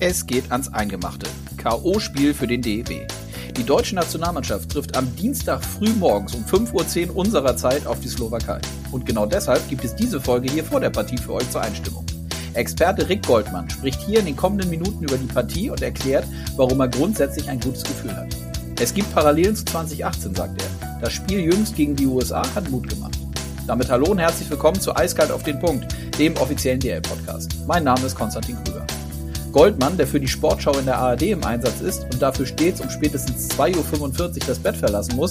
Es geht ans Eingemachte. K.O.-Spiel für den DEB. Die deutsche Nationalmannschaft trifft am Dienstag früh morgens um 5.10 Uhr unserer Zeit auf die Slowakei. Und genau deshalb gibt es diese Folge hier vor der Partie für euch zur Einstimmung. Experte Rick Goldmann spricht hier in den kommenden Minuten über die Partie und erklärt, warum er grundsätzlich ein gutes Gefühl hat. Es gibt Parallelen zu 2018, sagt er. Das Spiel jüngst gegen die USA hat Mut gemacht. Damit hallo und herzlich willkommen zu Eiskalt auf den Punkt, dem offiziellen DL-Podcast. Mein Name ist Konstantin Krüger. Goldmann, der für die Sportschau in der ARD im Einsatz ist und dafür stets um spätestens 2.45 Uhr das Bett verlassen muss,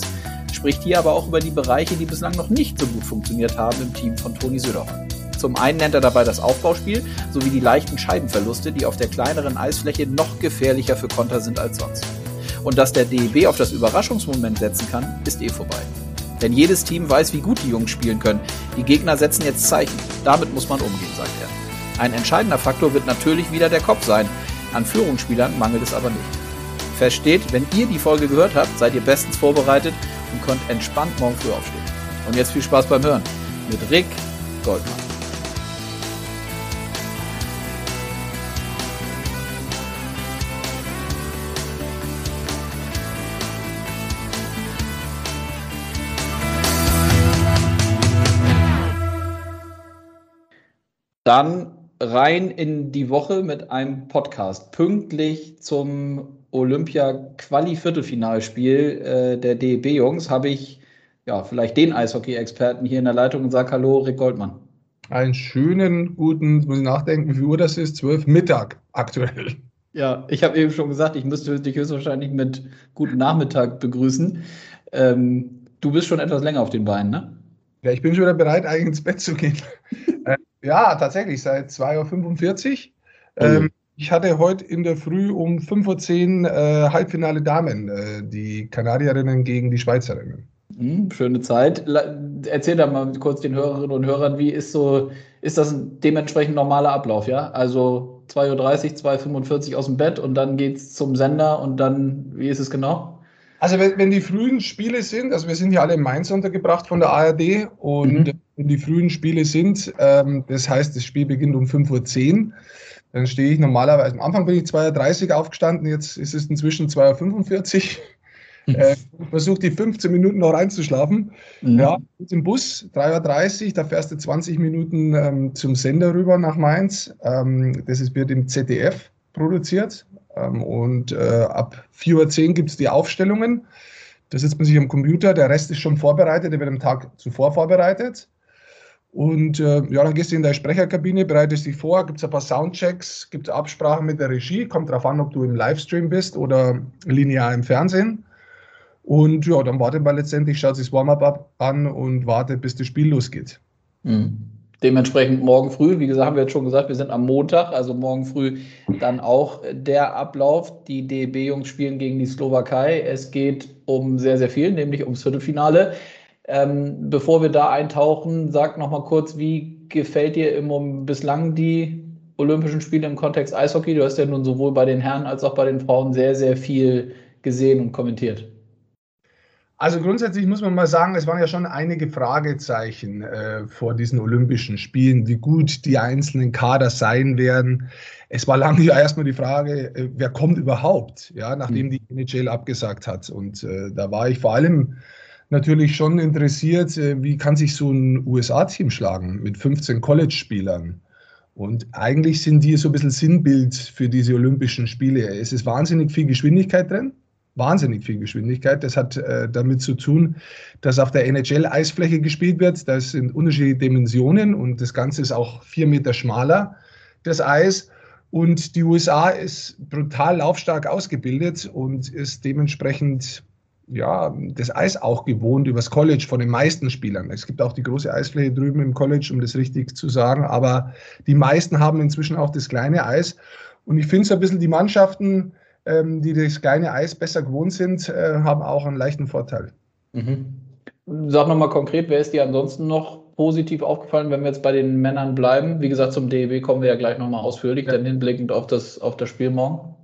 spricht hier aber auch über die Bereiche, die bislang noch nicht so gut funktioniert haben im Team von Toni Söderholm. Zum einen nennt er dabei das Aufbauspiel sowie die leichten Scheibenverluste, die auf der kleineren Eisfläche noch gefährlicher für Konter sind als sonst. Und dass der DEB auf das Überraschungsmoment setzen kann, ist eh vorbei. Denn jedes Team weiß, wie gut die Jungs spielen können. Die Gegner setzen jetzt Zeichen. Damit muss man umgehen, sagt er. Ein entscheidender Faktor wird natürlich wieder der Kopf sein. An Führungsspielern mangelt es aber nicht. Versteht, wenn ihr die Folge gehört habt, seid ihr bestens vorbereitet und könnt entspannt morgen früh aufstehen. Und jetzt viel Spaß beim Hören mit Rick Goldmann. Dann rein in die Woche mit einem Podcast. Pünktlich zum Olympia-Quali-Viertelfinalspiel äh, der DEB-Jungs habe ich ja vielleicht den Eishockey-Experten hier in der Leitung und sage Hallo, Rick Goldmann. Einen schönen, guten, muss ich nachdenken, wie Uhr das ist? Zwölf Mittag aktuell. Ja, ich habe eben schon gesagt, ich müsste dich höchstwahrscheinlich mit guten Nachmittag begrüßen. Ähm, du bist schon etwas länger auf den Beinen, ne? Ja, ich bin schon wieder bereit, eigentlich ins Bett zu gehen. Ja, tatsächlich, seit 2.45 Uhr. Ähm, ich hatte heute in der Früh um 5.10 Uhr äh, Halbfinale Damen, äh, die Kanadierinnen gegen die Schweizerinnen. Hm, schöne Zeit. Erzähl da mal kurz den Hörerinnen und Hörern, wie ist so, ist das ein dementsprechend normaler Ablauf, ja? Also 2.30 Uhr, 2.45 Uhr aus dem Bett und dann geht's zum Sender und dann, wie ist es genau? Also wenn, wenn die frühen Spiele sind, also wir sind ja alle in Mainz untergebracht von der ARD und mhm. wenn die frühen Spiele sind, ähm, das heißt, das Spiel beginnt um 5.10 Uhr, dann stehe ich normalerweise, am Anfang bin ich 2.30 Uhr aufgestanden, jetzt ist es inzwischen 2.45 Uhr. Äh, versuche die 15 Minuten noch reinzuschlafen. Mhm. Ja, im Bus, 3.30 Uhr, da fährst du 20 Minuten ähm, zum Sender rüber nach Mainz. Ähm, das wird im ZDF produziert. Ähm, und äh, ab 4.10 Uhr gibt es die Aufstellungen. Da sitzt man sich am Computer, der Rest ist schon vorbereitet, der wird am Tag zuvor vorbereitet. Und äh, ja, dann gehst du in deine Sprecherkabine, bereitest dich vor, gibt es ein paar Soundchecks, gibt es Absprachen mit der Regie, kommt darauf an, ob du im Livestream bist oder linear im Fernsehen. Und ja, dann wartet man letztendlich, schaut sich das Warm-up an und wartet, bis das Spiel losgeht. Mhm. Dementsprechend morgen früh, wie gesagt, haben wir jetzt schon gesagt, wir sind am Montag, also morgen früh dann auch der Ablauf. Die DEB-Jungs spielen gegen die Slowakei. Es geht um sehr, sehr viel, nämlich ums Viertelfinale. Ähm, bevor wir da eintauchen, sag noch mal kurz, wie gefällt dir im, bislang die Olympischen Spiele im Kontext Eishockey? Du hast ja nun sowohl bei den Herren als auch bei den Frauen sehr, sehr viel gesehen und kommentiert. Also grundsätzlich muss man mal sagen, es waren ja schon einige Fragezeichen äh, vor diesen Olympischen Spielen, wie gut die einzelnen Kader sein werden. Es war lange ja erstmal die Frage, äh, wer kommt überhaupt, ja, nachdem die NHL abgesagt hat. Und äh, da war ich vor allem natürlich schon interessiert, äh, wie kann sich so ein USA-Team schlagen mit 15 College-Spielern. Und eigentlich sind die so ein bisschen Sinnbild für diese Olympischen Spiele. Es ist wahnsinnig viel Geschwindigkeit drin wahnsinnig viel Geschwindigkeit. Das hat äh, damit zu tun, dass auf der NHL-Eisfläche gespielt wird. Das sind unterschiedliche Dimensionen und das Ganze ist auch vier Meter schmaler, das Eis. Und die USA ist brutal laufstark ausgebildet und ist dementsprechend ja, das Eis auch gewohnt übers College von den meisten Spielern. Es gibt auch die große Eisfläche drüben im College, um das richtig zu sagen, aber die meisten haben inzwischen auch das kleine Eis. Und ich finde so ein bisschen die Mannschaften, die das kleine Eis besser gewohnt sind, äh, haben auch einen leichten Vorteil. Mhm. Sag nochmal konkret, wer ist dir ansonsten noch positiv aufgefallen, wenn wir jetzt bei den Männern bleiben? Wie gesagt, zum DEW kommen wir ja gleich nochmal ausführlich, ja. dann hinblickend auf das, auf das Spiel morgen.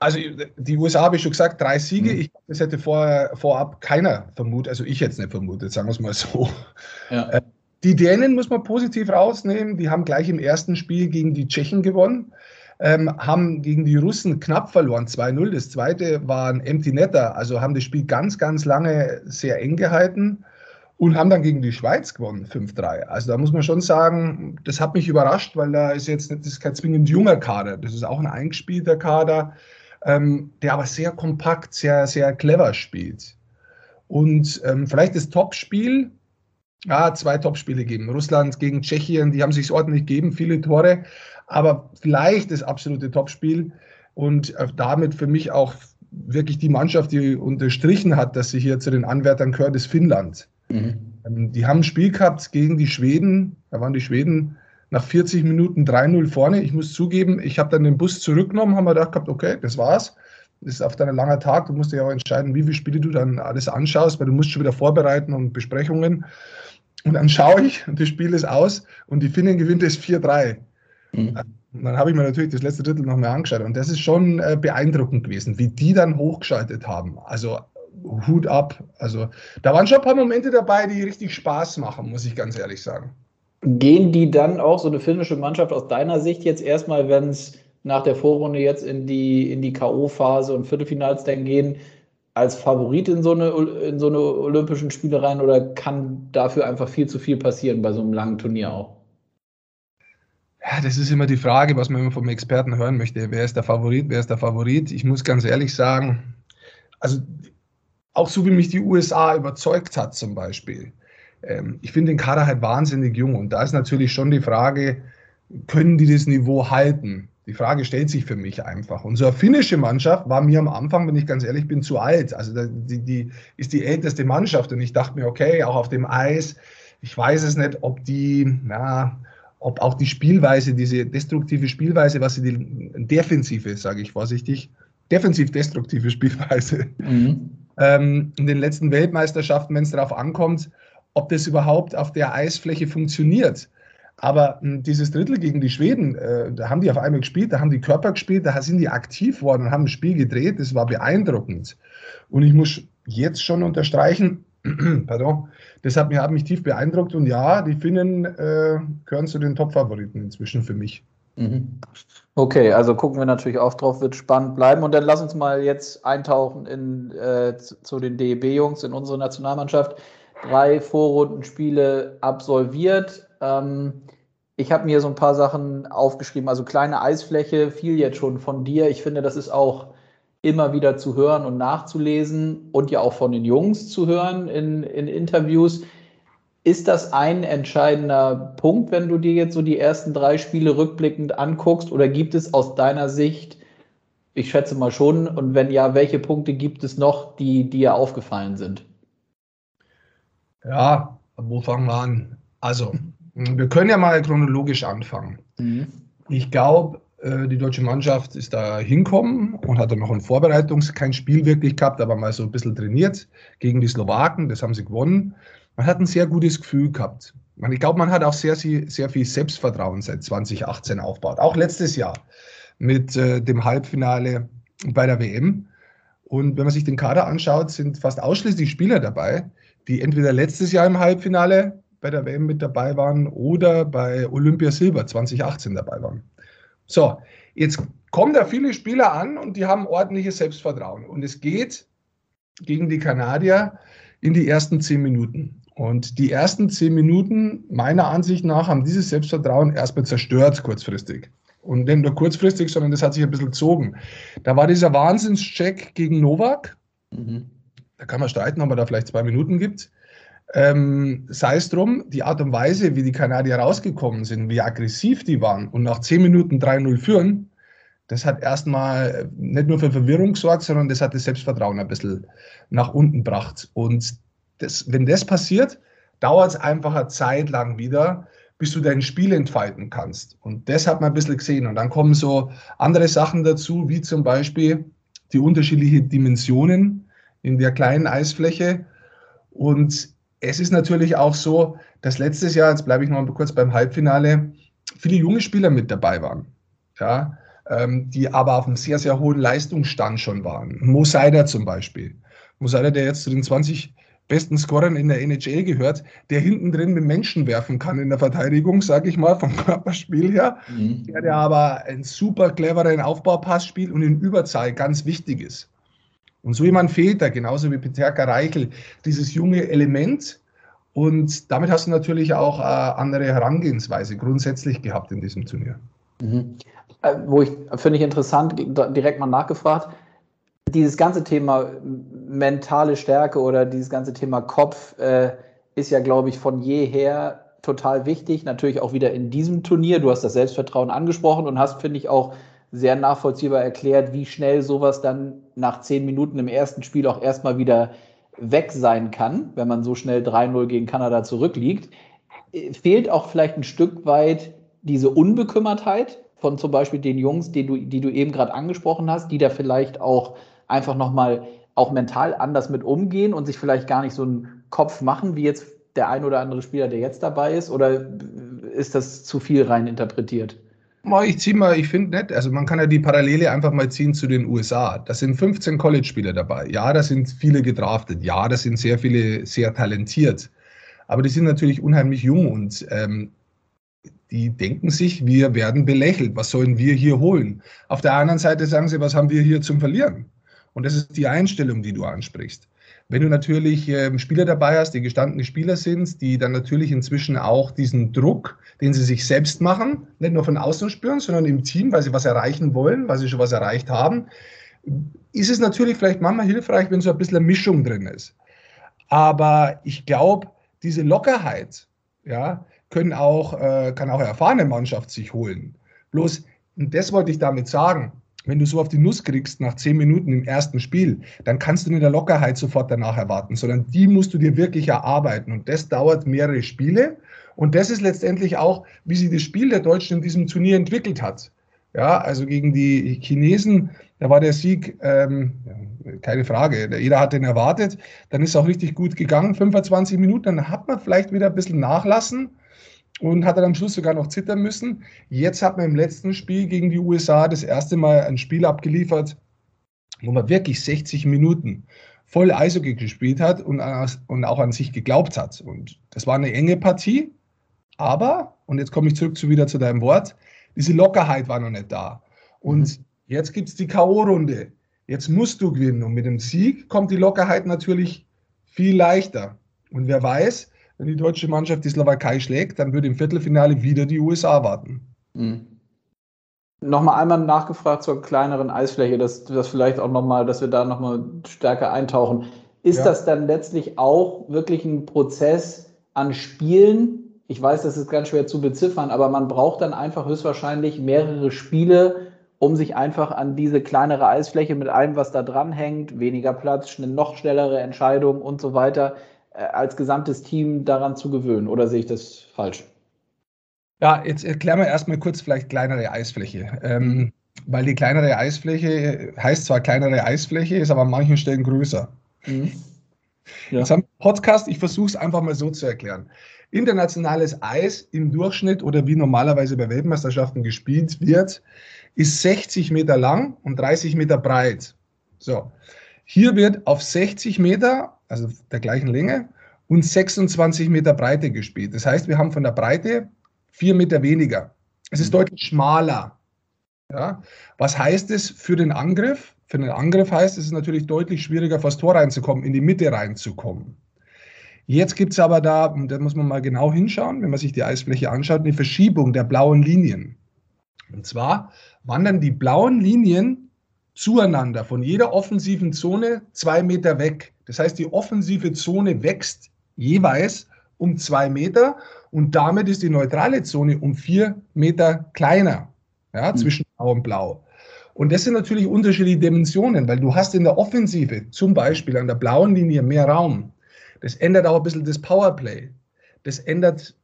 Also die USA habe ich schon gesagt, drei Siege. Mhm. Ich glaube, das hätte vorher, vorab keiner vermutet, also ich jetzt nicht vermutet, sagen wir es mal so. Ja. Äh, die Dänen muss man positiv rausnehmen. Die haben gleich im ersten Spiel gegen die Tschechen gewonnen. Ähm, haben gegen die Russen knapp verloren, 2-0. Das zweite war ein Empty Netter, also haben das Spiel ganz, ganz lange sehr eng gehalten und haben dann gegen die Schweiz gewonnen, 5-3. Also da muss man schon sagen, das hat mich überrascht, weil da ist jetzt das ist kein zwingend junger Kader, das ist auch ein eingespielter Kader, ähm, der aber sehr kompakt, sehr, sehr clever spielt. Und ähm, vielleicht das Topspiel, ja, zwei Topspiele geben. Russland gegen Tschechien, die haben sich ordentlich gegeben, viele Tore, aber vielleicht das absolute Topspiel und äh, damit für mich auch wirklich die Mannschaft, die unterstrichen hat, dass sie hier zu den Anwärtern gehört, ist Finnland. Mhm. Ähm, die haben ein Spiel gehabt gegen die Schweden, da waren die Schweden nach 40 Minuten 3-0 vorne. Ich muss zugeben, ich habe dann den Bus zurückgenommen, haben wir gedacht gehabt, okay, das war's. Das ist auf deiner langer Tag. Du musst dir auch entscheiden, wie viele Spiele du dann alles anschaust, weil du musst schon wieder vorbereiten und Besprechungen. Und dann schaue ich und das Spiel ist aus und die Finnen gewinnt es 4-3. Mhm. dann habe ich mir natürlich das letzte Drittel noch mal angeschaut und das ist schon äh, beeindruckend gewesen, wie die dann hochgeschaltet haben. Also Hut ab. Also da waren schon ein paar Momente dabei, die richtig Spaß machen, muss ich ganz ehrlich sagen. Gehen die dann auch so eine finnische Mannschaft aus deiner Sicht jetzt erstmal, wenn es nach der Vorrunde jetzt in die, in die K.O.-Phase und Viertelfinals dann gehen, als Favorit in so eine, in so eine Olympischen Spiele rein oder kann dafür einfach viel zu viel passieren bei so einem langen Turnier auch? Ja, das ist immer die Frage, was man immer vom Experten hören möchte. Wer ist der Favorit? Wer ist der Favorit? Ich muss ganz ehrlich sagen, also auch so wie mich die USA überzeugt hat zum Beispiel. Ähm, ich finde den Kader halt wahnsinnig jung und da ist natürlich schon die Frage, können die das Niveau halten? Die Frage stellt sich für mich einfach. Eine finnische Mannschaft war mir am Anfang, wenn ich ganz ehrlich bin, zu alt. Also die, die ist die älteste Mannschaft und ich dachte mir, okay, auch auf dem Eis, ich weiß es nicht, ob die, na, ob auch die Spielweise, diese destruktive Spielweise, was sie die defensive, sage ich vorsichtig, defensiv-destruktive Spielweise mhm. ähm, in den letzten Weltmeisterschaften, wenn es darauf ankommt, ob das überhaupt auf der Eisfläche funktioniert. Aber mh, hm, dieses Drittel gegen die Schweden, äh, da haben die auf einmal gespielt, da haben die Körper gespielt, da sind die aktiv worden und haben ein Spiel gedreht. Das war beeindruckend. Und ich muss jetzt schon unterstreichen, pardon, das hat mich, hat mich tief beeindruckt. Und ja, die Finnen äh, gehören zu den Top-Favoriten inzwischen für mich. Mhm. Okay, also gucken wir natürlich auch drauf, wird spannend bleiben. Und dann lass uns mal jetzt eintauchen in, äh, zu, den DEB-Jungs in unsere Nationalmannschaft. Drei Vorrundenspiele absolviert. Ähm, ich habe mir so ein paar Sachen aufgeschrieben. Also kleine Eisfläche fiel jetzt schon von dir. Ich finde, das ist auch immer wieder zu hören und nachzulesen und ja auch von den Jungs zu hören in, in Interviews. Ist das ein entscheidender Punkt, wenn du dir jetzt so die ersten drei Spiele rückblickend anguckst? Oder gibt es aus deiner Sicht, ich schätze mal schon, und wenn ja, welche Punkte gibt es noch, die dir aufgefallen sind? Ja, wo fangen wir an? Also, wir können ja mal chronologisch anfangen. Mhm. Ich glaube, die deutsche Mannschaft ist da hinkommen und hat dann noch ein Vorbereitungs-, kein Spiel wirklich gehabt, aber mal so ein bisschen trainiert gegen die Slowaken. Das haben sie gewonnen man hat ein sehr gutes Gefühl gehabt. Ich glaube, man hat auch sehr, sehr viel Selbstvertrauen seit 2018 aufgebaut. Auch letztes Jahr mit äh, dem Halbfinale bei der WM. Und wenn man sich den Kader anschaut, sind fast ausschließlich Spieler dabei, die entweder letztes Jahr im Halbfinale bei der WM mit dabei waren oder bei Olympia Silber 2018 dabei waren. So, jetzt kommen da viele Spieler an und die haben ordentliches Selbstvertrauen. Und es geht gegen die Kanadier in die ersten zehn Minuten. Und die ersten zehn Minuten, meiner Ansicht nach, haben dieses Selbstvertrauen erstmal zerstört, kurzfristig. Und nicht nur kurzfristig, sondern das hat sich ein bisschen gezogen. Da war dieser Wahnsinnscheck gegen Novak. Mhm. Da kann man streiten, ob er da vielleicht zwei Minuten gibt. Ähm, sei es drum, die Art und Weise, wie die Kanadier rausgekommen sind, wie aggressiv die waren und nach zehn Minuten 3-0 führen, das hat erstmal nicht nur für Verwirrung gesorgt, sondern das hat das Selbstvertrauen ein bisschen nach unten gebracht. Und das, wenn das passiert, dauert es einfach eine Zeit lang wieder, bis du dein Spiel entfalten kannst. Und das hat man ein bisschen gesehen. Und dann kommen so andere Sachen dazu, wie zum Beispiel die unterschiedlichen Dimensionen in der kleinen Eisfläche. Und es ist natürlich auch so, dass letztes Jahr, jetzt bleibe ich noch mal kurz beim Halbfinale, viele junge Spieler mit dabei waren. Ja, ähm, die aber auf einem sehr, sehr hohen Leistungsstand schon waren. Mo Seider zum Beispiel. Mo Seider, der jetzt zu den 20 besten Scorern in der NHL gehört, der hinten drin mit Menschen werfen kann in der Verteidigung, sage ich mal, vom Körperspiel her. Mhm. Der, der aber einen super cleveren Aufbaupass spielt und in Überzahl ganz wichtig ist. Und so jemand fehlt da, genauso wie Peterka Reichel, dieses junge Element. Und damit hast du natürlich auch eine andere Herangehensweise grundsätzlich gehabt in diesem Turnier. Mhm. Äh, wo ich, finde ich interessant, direkt mal nachgefragt, dieses ganze Thema mentale Stärke oder dieses ganze Thema Kopf äh, ist ja, glaube ich, von jeher total wichtig. Natürlich auch wieder in diesem Turnier. Du hast das Selbstvertrauen angesprochen und hast, finde ich, auch sehr nachvollziehbar erklärt, wie schnell sowas dann nach zehn Minuten im ersten Spiel auch erstmal wieder weg sein kann, wenn man so schnell 3-0 gegen Kanada zurückliegt. Äh, fehlt auch vielleicht ein Stück weit diese Unbekümmertheit von zum Beispiel den Jungs, die du, die du eben gerade angesprochen hast, die da vielleicht auch einfach nochmal auch mental anders mit umgehen und sich vielleicht gar nicht so einen Kopf machen, wie jetzt der ein oder andere Spieler, der jetzt dabei ist? Oder ist das zu viel rein interpretiert? Ich ziehe mal, ich finde nicht, also man kann ja die Parallele einfach mal ziehen zu den USA. Da sind 15 College-Spieler dabei. Ja, da sind viele gedraftet. Ja, da sind sehr viele sehr talentiert. Aber die sind natürlich unheimlich jung und ähm, die denken sich, wir werden belächelt. Was sollen wir hier holen? Auf der anderen Seite sagen sie, was haben wir hier zum Verlieren? Und das ist die Einstellung, die du ansprichst. Wenn du natürlich ähm, Spieler dabei hast, die gestandene Spieler sind, die dann natürlich inzwischen auch diesen Druck, den sie sich selbst machen, nicht nur von außen spüren, sondern im Team, weil sie was erreichen wollen, weil sie schon was erreicht haben, ist es natürlich vielleicht manchmal hilfreich, wenn so ein bisschen eine Mischung drin ist. Aber ich glaube, diese Lockerheit, ja, können auch, äh, kann auch eine erfahrene Mannschaft sich holen. Bloß, und das wollte ich damit sagen, wenn du so auf die Nuss kriegst nach zehn Minuten im ersten Spiel, dann kannst du nicht der Lockerheit sofort danach erwarten, sondern die musst du dir wirklich erarbeiten. Und das dauert mehrere Spiele. Und das ist letztendlich auch, wie sich das Spiel der Deutschen in diesem Turnier entwickelt hat. Ja, also gegen die Chinesen, da war der Sieg, ähm, keine Frage, jeder hat den erwartet. Dann ist es auch richtig gut gegangen, 25 Minuten, dann hat man vielleicht wieder ein bisschen nachlassen und hat dann am Schluss sogar noch zittern müssen. Jetzt hat man im letzten Spiel gegen die USA das erste Mal ein Spiel abgeliefert, wo man wirklich 60 Minuten voll Eishockey gespielt hat und, und auch an sich geglaubt hat. Und das war eine enge Partie, aber, und jetzt komme ich zurück zu, wieder zu deinem Wort, diese Lockerheit war noch nicht da. Und mhm. jetzt gibt es die K.O.-Runde. Jetzt musst du gewinnen. Und mit dem Sieg kommt die Lockerheit natürlich viel leichter. Und wer weiß, wenn die deutsche Mannschaft die Slowakei schlägt, dann würde im Viertelfinale wieder die USA warten. Mhm. Nochmal einmal nachgefragt zur kleineren Eisfläche, dass das vielleicht auch nochmal, dass wir da nochmal stärker eintauchen. Ist ja. das dann letztlich auch wirklich ein Prozess an Spielen? Ich weiß, das ist ganz schwer zu beziffern, aber man braucht dann einfach höchstwahrscheinlich mehrere Spiele, um sich einfach an diese kleinere Eisfläche mit allem, was da dran hängt, weniger Platz, noch schnellere Entscheidungen und so weiter, als gesamtes Team daran zu gewöhnen? Oder sehe ich das falsch? Ja, jetzt erklären wir erstmal kurz vielleicht kleinere Eisfläche. Ähm, weil die kleinere Eisfläche heißt zwar kleinere Eisfläche, ist aber an manchen Stellen größer. Mhm. Ja. Jetzt haben wir Podcast, ich versuche es einfach mal so zu erklären. Internationales Eis im Durchschnitt oder wie normalerweise bei Weltmeisterschaften gespielt wird, ist 60 Meter lang und 30 Meter breit. So, hier wird auf 60 Meter also der gleichen Länge, und 26 Meter Breite gespielt. Das heißt, wir haben von der Breite vier Meter weniger. Es ist mhm. deutlich schmaler. Ja? Was heißt es für den Angriff? Für den Angriff heißt es natürlich deutlich schwieriger, vor das Tor reinzukommen, in die Mitte reinzukommen. Jetzt gibt es aber da, und da muss man mal genau hinschauen, wenn man sich die Eisfläche anschaut, eine Verschiebung der blauen Linien. Und zwar wandern die blauen Linien zueinander von jeder offensiven Zone zwei Meter weg. Das heißt, die offensive Zone wächst jeweils um zwei Meter und damit ist die neutrale Zone um vier Meter kleiner ja, mhm. zwischen Blau und Blau. Und das sind natürlich unterschiedliche Dimensionen, weil du hast in der Offensive zum Beispiel an der blauen Linie mehr Raum. Das ändert auch ein bisschen das Powerplay. Das ändert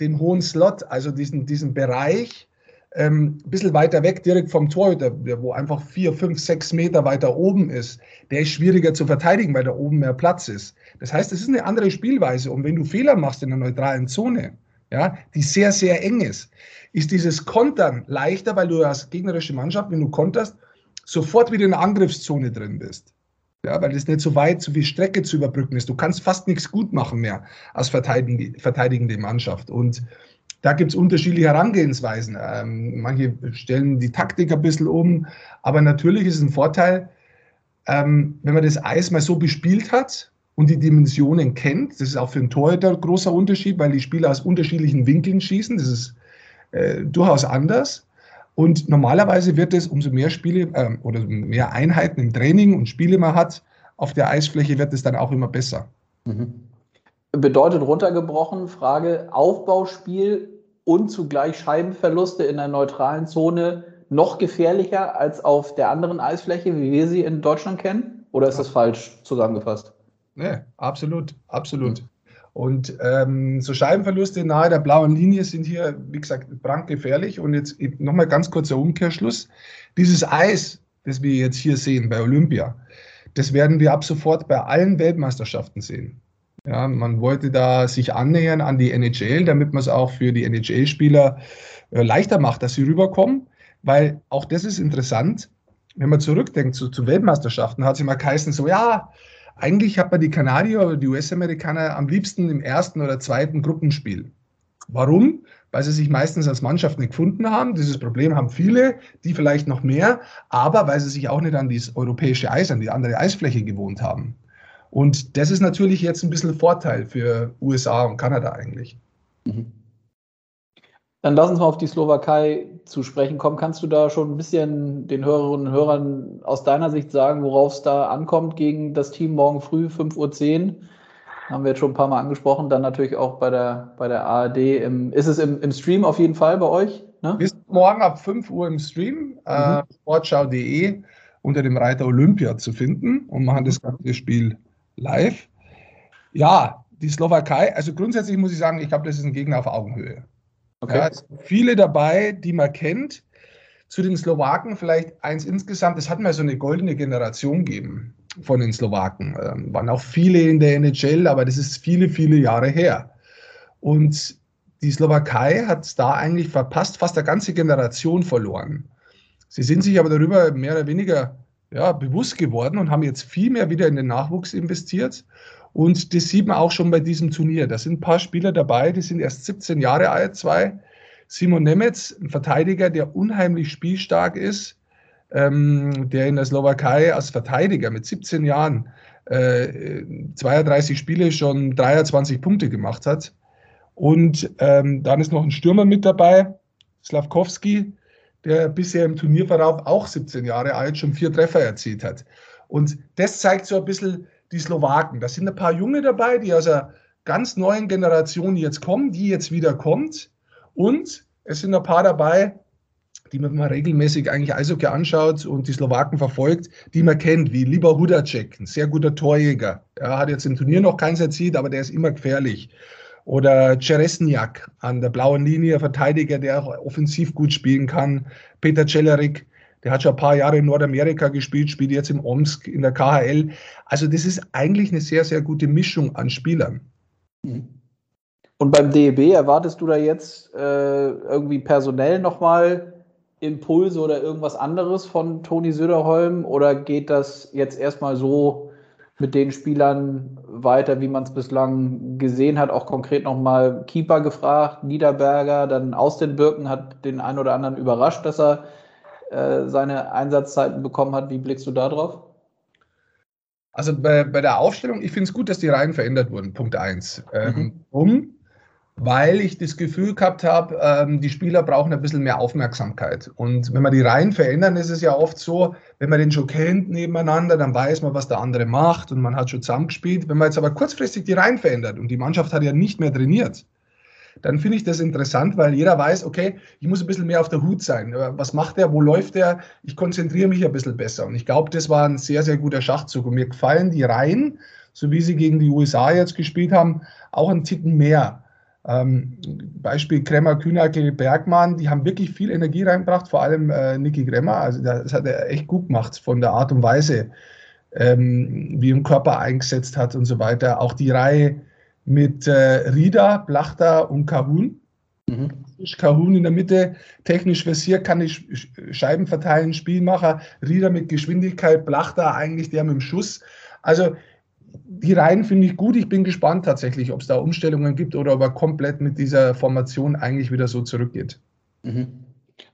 den hohen Slot, also diesen, diesen Bereich, ähm, ein bisschen weiter weg, direkt vom Torhüter, wo einfach vier, fünf, sechs Meter weiter oben ist, der ist schwieriger zu verteidigen, weil da oben mehr Platz ist. Das heißt, es ist eine andere Spielweise. Und wenn du Fehler machst in der neutralen Zone, ja, die sehr, sehr eng ist, ist dieses Kontern leichter, weil du als gegnerische Mannschaft, wenn du konterst, sofort wieder in der Angriffszone drin bist. Ja, weil es nicht so weit, so viel Strecke zu überbrücken ist. Du kannst fast nichts gut machen mehr als verteidigende Mannschaft. Und da gibt es unterschiedliche Herangehensweisen. Ähm, manche stellen die Taktik ein bisschen um, aber natürlich ist es ein Vorteil, ähm, wenn man das Eis mal so bespielt hat und die Dimensionen kennt. Das ist auch für einen Torhüter ein großer Unterschied, weil die Spieler aus unterschiedlichen Winkeln schießen. Das ist äh, durchaus anders. Und normalerweise wird es, umso mehr Spiele äh, oder mehr Einheiten im Training und Spiele man hat, auf der Eisfläche wird es dann auch immer besser. Mhm. Bedeutet runtergebrochen, Frage, Aufbauspiel und zugleich Scheibenverluste in der neutralen Zone noch gefährlicher als auf der anderen Eisfläche, wie wir sie in Deutschland kennen? Oder ist das falsch zusammengefasst? Nee, absolut, absolut. Mhm. Und ähm, so Scheibenverluste nahe der blauen Linie sind hier, wie gesagt, brandgefährlich. Und jetzt nochmal ganz kurzer Umkehrschluss. Dieses Eis, das wir jetzt hier sehen bei Olympia, das werden wir ab sofort bei allen Weltmeisterschaften sehen. Ja, man wollte da sich annähern an die NHL, damit man es auch für die NHL-Spieler äh, leichter macht, dass sie rüberkommen. Weil auch das ist interessant, wenn man zurückdenkt zu, zu Weltmeisterschaften, hat es immer geheißen, so ja, eigentlich hat man die Kanadier oder die US-Amerikaner am liebsten im ersten oder zweiten Gruppenspiel. Warum? Weil sie sich meistens als Mannschaft nicht gefunden haben. Dieses Problem haben viele, die vielleicht noch mehr, aber weil sie sich auch nicht an das europäische Eis, an die andere Eisfläche gewohnt haben. Und das ist natürlich jetzt ein bisschen Vorteil für USA und Kanada eigentlich. Mhm. Dann lass uns mal auf die Slowakei zu sprechen kommen. Kannst du da schon ein bisschen den Hörerinnen und Hörern aus deiner Sicht sagen, worauf es da ankommt gegen das Team morgen früh, 5.10 Uhr? Haben wir jetzt schon ein paar Mal angesprochen. Dann natürlich auch bei der, bei der ARD. Im, ist es im, im Stream auf jeden Fall bei euch? Ne? Sind morgen ab 5 Uhr im Stream, äh, mhm. äh, sportschau.de unter dem Reiter Olympia zu finden und machen das ganze Spiel live. Ja, die Slowakei, also grundsätzlich muss ich sagen, ich glaube, das ist ein Gegner auf Augenhöhe. Okay. Ja, viele dabei, die man kennt. Zu den Slowaken vielleicht eins insgesamt. Es hat mal so eine goldene Generation gegeben von den Slowaken. Ähm, waren auch viele in der NHL, aber das ist viele, viele Jahre her. Und die Slowakei hat da eigentlich verpasst, fast eine ganze Generation verloren. Sie sind sich aber darüber mehr oder weniger ja, bewusst geworden und haben jetzt viel mehr wieder in den Nachwuchs investiert. Und das sieht man auch schon bei diesem Turnier. Da sind ein paar Spieler dabei, die sind erst 17 Jahre alt, zwei. Simon Nemetz, ein Verteidiger, der unheimlich spielstark ist, ähm, der in der Slowakei als Verteidiger mit 17 Jahren äh, 32 Spiele schon 23 Punkte gemacht hat. Und ähm, dann ist noch ein Stürmer mit dabei, Slavkowski, der bisher im Turnierverlauf auch 17 Jahre alt schon vier Treffer erzielt hat. Und das zeigt so ein bisschen, die Slowaken. Da sind ein paar Junge dabei, die aus einer ganz neuen Generation jetzt kommen, die jetzt wieder kommt. Und es sind ein paar dabei, die man mal regelmäßig eigentlich Eishockey anschaut und die Slowaken verfolgt, die man kennt, wie Lieber Hudacek, ein sehr guter Torjäger. Er hat jetzt im Turnier noch keins erzielt, aber der ist immer gefährlich. Oder Ceresniak an der blauen Linie, Verteidiger, der auch offensiv gut spielen kann. Peter Celerik, der hat schon ein paar Jahre in Nordamerika gespielt, spielt jetzt im Omsk in der KHL. Also das ist eigentlich eine sehr, sehr gute Mischung an Spielern. Mhm. Und beim DEB erwartest du da jetzt äh, irgendwie personell nochmal Impulse oder irgendwas anderes von Toni Söderholm? Oder geht das jetzt erstmal so mit den Spielern weiter, wie man es bislang gesehen hat? Auch konkret nochmal Keeper gefragt, Niederberger, dann aus den Birken hat den einen oder anderen überrascht, dass er äh, seine Einsatzzeiten bekommen hat. Wie blickst du da drauf? Also bei, bei der Aufstellung, ich finde es gut, dass die Reihen verändert wurden, Punkt 1. Ähm, mhm. Um, weil ich das Gefühl gehabt habe, ähm, die Spieler brauchen ein bisschen mehr Aufmerksamkeit. Und wenn man die Reihen verändern, ist es ja oft so, wenn man den schon kennt nebeneinander, dann weiß man, was der andere macht und man hat schon zusammengespielt. Wenn man jetzt aber kurzfristig die Reihen verändert und die Mannschaft hat ja nicht mehr trainiert, dann finde ich das interessant, weil jeder weiß, okay, ich muss ein bisschen mehr auf der Hut sein. Was macht er? Wo läuft er? Ich konzentriere mich ein bisschen besser. Und ich glaube, das war ein sehr, sehr guter Schachzug. Und mir gefallen die Reihen, so wie sie gegen die USA jetzt gespielt haben, auch einen Ticken mehr. Ähm, Beispiel Kremmer, Kühnacke, Bergmann, die haben wirklich viel Energie reingebracht, vor allem äh, Niki Kremmer. Also das hat er echt gut gemacht von der Art und Weise, ähm, wie er den Körper eingesetzt hat und so weiter. Auch die Reihe mit äh, Rida, Blachter und Kahun. Mhm. Kahun in der Mitte, technisch versiert, kann die Scheiben verteilen, Spielmacher, Rieder mit Geschwindigkeit, Blachter eigentlich der mit dem Schuss. Also die Reihen finde ich gut. Ich bin gespannt tatsächlich, ob es da Umstellungen gibt oder ob er komplett mit dieser Formation eigentlich wieder so zurückgeht. Mhm.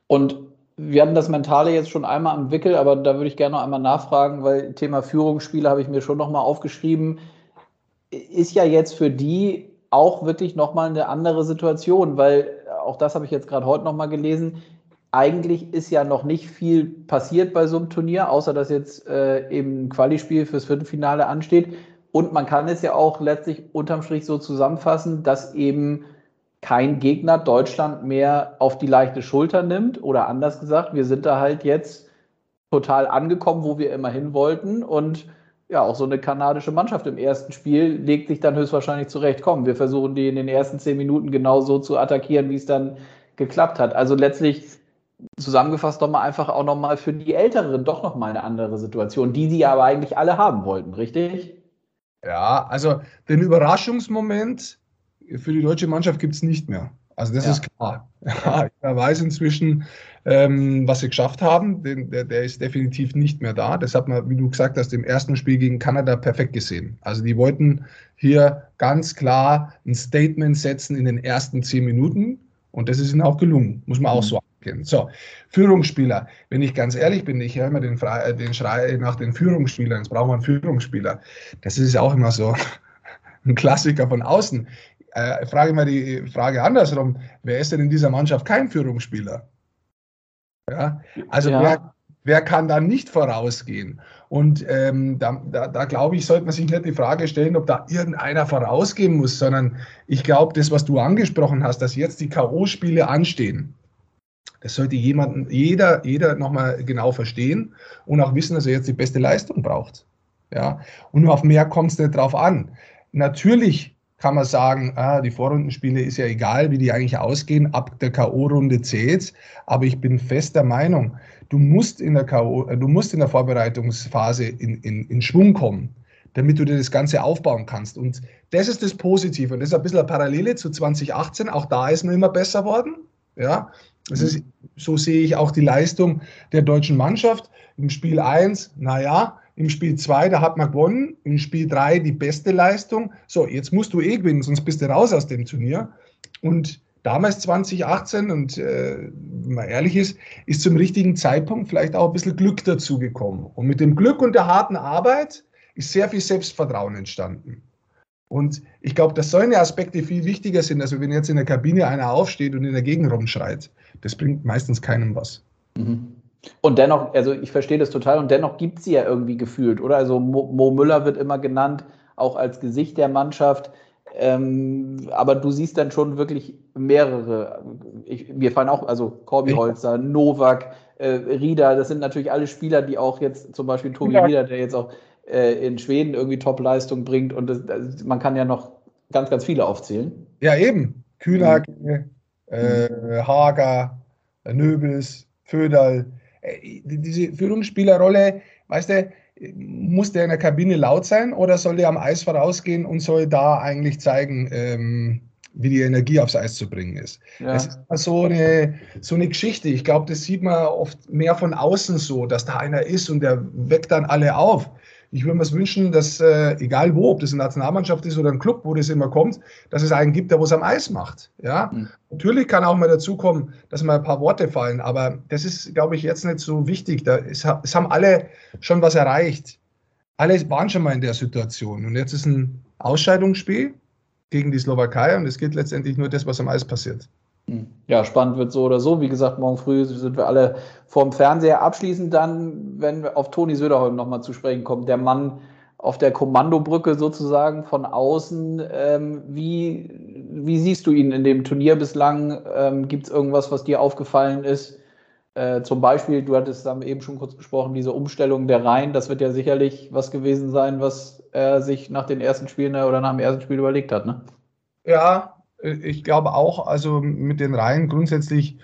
Und wir hatten das Mentale jetzt schon einmal am Wickel, aber da würde ich gerne noch einmal nachfragen, weil Thema Führungsspiele habe ich mir schon nochmal aufgeschrieben. Ist ja jetzt für die auch wirklich nochmal eine andere Situation, weil auch das habe ich jetzt gerade heute nochmal gelesen. Eigentlich ist ja noch nicht viel passiert bei so einem Turnier, außer dass jetzt äh, eben ein Quali-Spiel fürs Viertelfinale ansteht. Und man kann es ja auch letztlich unterm Strich so zusammenfassen, dass eben kein Gegner Deutschland mehr auf die leichte Schulter nimmt. Oder anders gesagt, wir sind da halt jetzt total angekommen, wo wir immer hin wollten. Und ja, auch so eine kanadische Mannschaft im ersten Spiel legt sich dann höchstwahrscheinlich zurecht. Komm, wir versuchen die in den ersten zehn Minuten genau so zu attackieren, wie es dann geklappt hat. Also letztlich zusammengefasst doch mal einfach auch nochmal für die Älteren doch nochmal eine andere Situation, die sie aber eigentlich alle haben wollten, richtig? Ja, also den Überraschungsmoment für die deutsche Mannschaft gibt es nicht mehr. Also das ja. ist klar. Ja, er weiß inzwischen, ähm, was sie geschafft haben. Den, der, der, ist definitiv nicht mehr da. Das hat man, wie du gesagt hast, im ersten Spiel gegen Kanada perfekt gesehen. Also die wollten hier ganz klar ein Statement setzen in den ersten zehn Minuten und das ist ihnen auch gelungen, muss man auch mhm. So anerkennen. So, Führungsspieler. Wenn ich ganz ehrlich bin, ich höre immer den, den Schrei nach den Führungsspielern. Jetzt brauchen wir einen Führungsspieler. Das ist auch immer so ein Klassiker von außen. Äh, frage mal die Frage andersrum, wer ist denn in dieser Mannschaft kein Führungsspieler? Ja, also ja. Wer, wer kann da nicht vorausgehen? Und ähm, da, da, da glaube ich, sollte man sich nicht die Frage stellen, ob da irgendeiner vorausgehen muss, sondern ich glaube, das, was du angesprochen hast, dass jetzt die K.O.-Spiele anstehen, das sollte jemand, jeder, jeder nochmal genau verstehen und auch wissen, dass er jetzt die beste Leistung braucht. Ja? Und auf mehr kommt es nicht drauf an. Natürlich kann man sagen, ah, die Vorrundenspiele ist ja egal, wie die eigentlich ausgehen, ab der K.O.-Runde zählt. Aber ich bin fest der Meinung, du musst in der K.O., du musst in der Vorbereitungsphase in, in, in Schwung kommen, damit du dir das Ganze aufbauen kannst. Und das ist das Positive. Und das ist ein bisschen eine Parallele zu 2018. Auch da ist man immer besser worden. Ja, ist, so sehe ich auch die Leistung der deutschen Mannschaft. Im Spiel 1, naja, im Spiel 2, da hat man gewonnen. Im Spiel 3 die beste Leistung. So, jetzt musst du eh gewinnen, sonst bist du raus aus dem Turnier. Und damals 2018, und äh, wenn man ehrlich ist, ist zum richtigen Zeitpunkt vielleicht auch ein bisschen Glück dazu gekommen. Und mit dem Glück und der harten Arbeit ist sehr viel Selbstvertrauen entstanden. Und ich glaube, dass solche Aspekte viel wichtiger sind, als wenn jetzt in der Kabine einer aufsteht und in der Gegend rumschreit. Das bringt meistens keinem was. Mhm. Und dennoch, also ich verstehe das total, und dennoch gibt sie ja irgendwie gefühlt, oder? Also Mo, Mo Müller wird immer genannt, auch als Gesicht der Mannschaft. Ähm, aber du siehst dann schon wirklich mehrere. Ich, mir fallen auch, also Corby Holzer, Novak, äh, Rieder, das sind natürlich alle Spieler, die auch jetzt zum Beispiel Tobi ja. Rieder, der jetzt auch äh, in Schweden irgendwie Top-Leistung bringt. Und das, das, man kann ja noch ganz, ganz viele aufzählen. Ja, eben. Kühler, mhm. Äh, Hager, Nöbels, Föderl. Äh, diese Führungsspielerrolle, weißt du, muss der in der Kabine laut sein oder soll der am Eis vorausgehen und soll da eigentlich zeigen, ähm, wie die Energie aufs Eis zu bringen ist. Ja. Das ist so eine, so eine Geschichte. Ich glaube, das sieht man oft mehr von außen so, dass da einer ist und der weckt dann alle auf ich würde mir es wünschen, dass, äh, egal wo, ob das eine Nationalmannschaft ist oder ein Club, wo das immer kommt, dass es einen gibt, der was am Eis macht. Ja? Mhm. Natürlich kann auch mal dazu kommen, dass mal ein paar Worte fallen, aber das ist, glaube ich, jetzt nicht so wichtig. Da ist, es haben alle schon was erreicht. Alle waren schon mal in der Situation. Und jetzt ist ein Ausscheidungsspiel gegen die Slowakei und es geht letztendlich nur das, was am Eis passiert. Ja, spannend wird so oder so. Wie gesagt, morgen früh sind wir alle vorm Fernseher. Abschließend dann, wenn wir auf Toni Söderholm nochmal zu sprechen kommen, der Mann auf der Kommandobrücke sozusagen von außen. Ähm, wie, wie siehst du ihn in dem Turnier bislang? Ähm, Gibt es irgendwas, was dir aufgefallen ist? Äh, zum Beispiel, du hattest dann eben schon kurz gesprochen, diese Umstellung der Reihen, das wird ja sicherlich was gewesen sein, was er sich nach den ersten Spielen oder nach dem ersten Spiel überlegt hat, ne? Ja, ich glaube auch, also mit den Reihen grundsätzlich,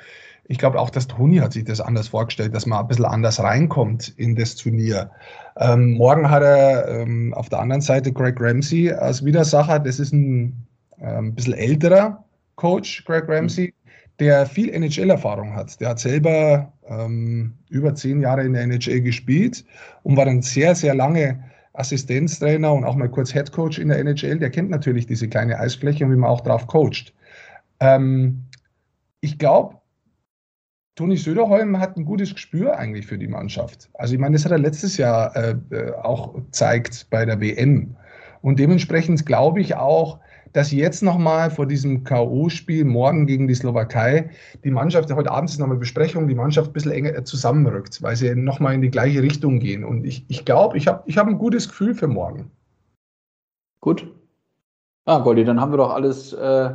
ich glaube auch, dass Toni hat sich das anders vorgestellt, dass man ein bisschen anders reinkommt in das Turnier. Ähm, morgen hat er ähm, auf der anderen Seite Greg Ramsey als Widersacher. Das ist ein ähm, bisschen älterer Coach, Greg Ramsey, der viel NHL-Erfahrung hat. Der hat selber ähm, über zehn Jahre in der NHL gespielt und war dann sehr, sehr lange Assistenztrainer und auch mal kurz Headcoach in der NHL. Der kennt natürlich diese kleine Eisfläche und wie man auch drauf coacht. Ähm, ich glaube, Toni Söderholm hat ein gutes Gespür eigentlich für die Mannschaft. Also ich meine, das hat er letztes Jahr äh, äh auch gezeigt bei der WM. Und dementsprechend glaube ich auch, dass jetzt nochmal vor diesem K.O.-Spiel morgen gegen die Slowakei die Mannschaft, heute Abend ist nochmal Besprechung, die Mannschaft ein bisschen enger zusammenrückt, weil sie nochmal in die gleiche Richtung gehen. Und ich glaube, ich, glaub, ich habe ich hab ein gutes Gefühl für morgen. Gut. Ah, Goldi, dann haben wir doch alles, äh,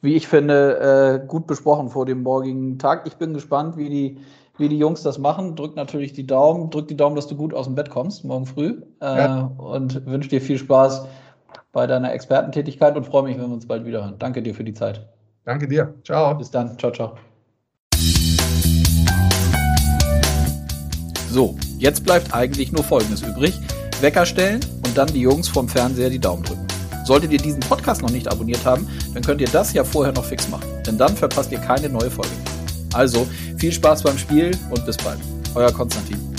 wie ich finde, äh, gut besprochen vor dem morgigen Tag. Ich bin gespannt, wie die, wie die Jungs das machen. Drück natürlich die Daumen, drück die Daumen, dass du gut aus dem Bett kommst morgen früh. Äh, ja. Und wünsche dir viel Spaß bei deiner Expertentätigkeit und freue mich, wenn wir uns bald wieder hören. Danke dir für die Zeit. Danke dir. Ciao. Bis dann. Ciao, ciao. So, jetzt bleibt eigentlich nur Folgendes übrig. Wecker stellen und dann die Jungs vom Fernseher die Daumen drücken. Solltet ihr diesen Podcast noch nicht abonniert haben, dann könnt ihr das ja vorher noch fix machen. Denn dann verpasst ihr keine neue Folge. Also, viel Spaß beim Spiel und bis bald. Euer Konstantin.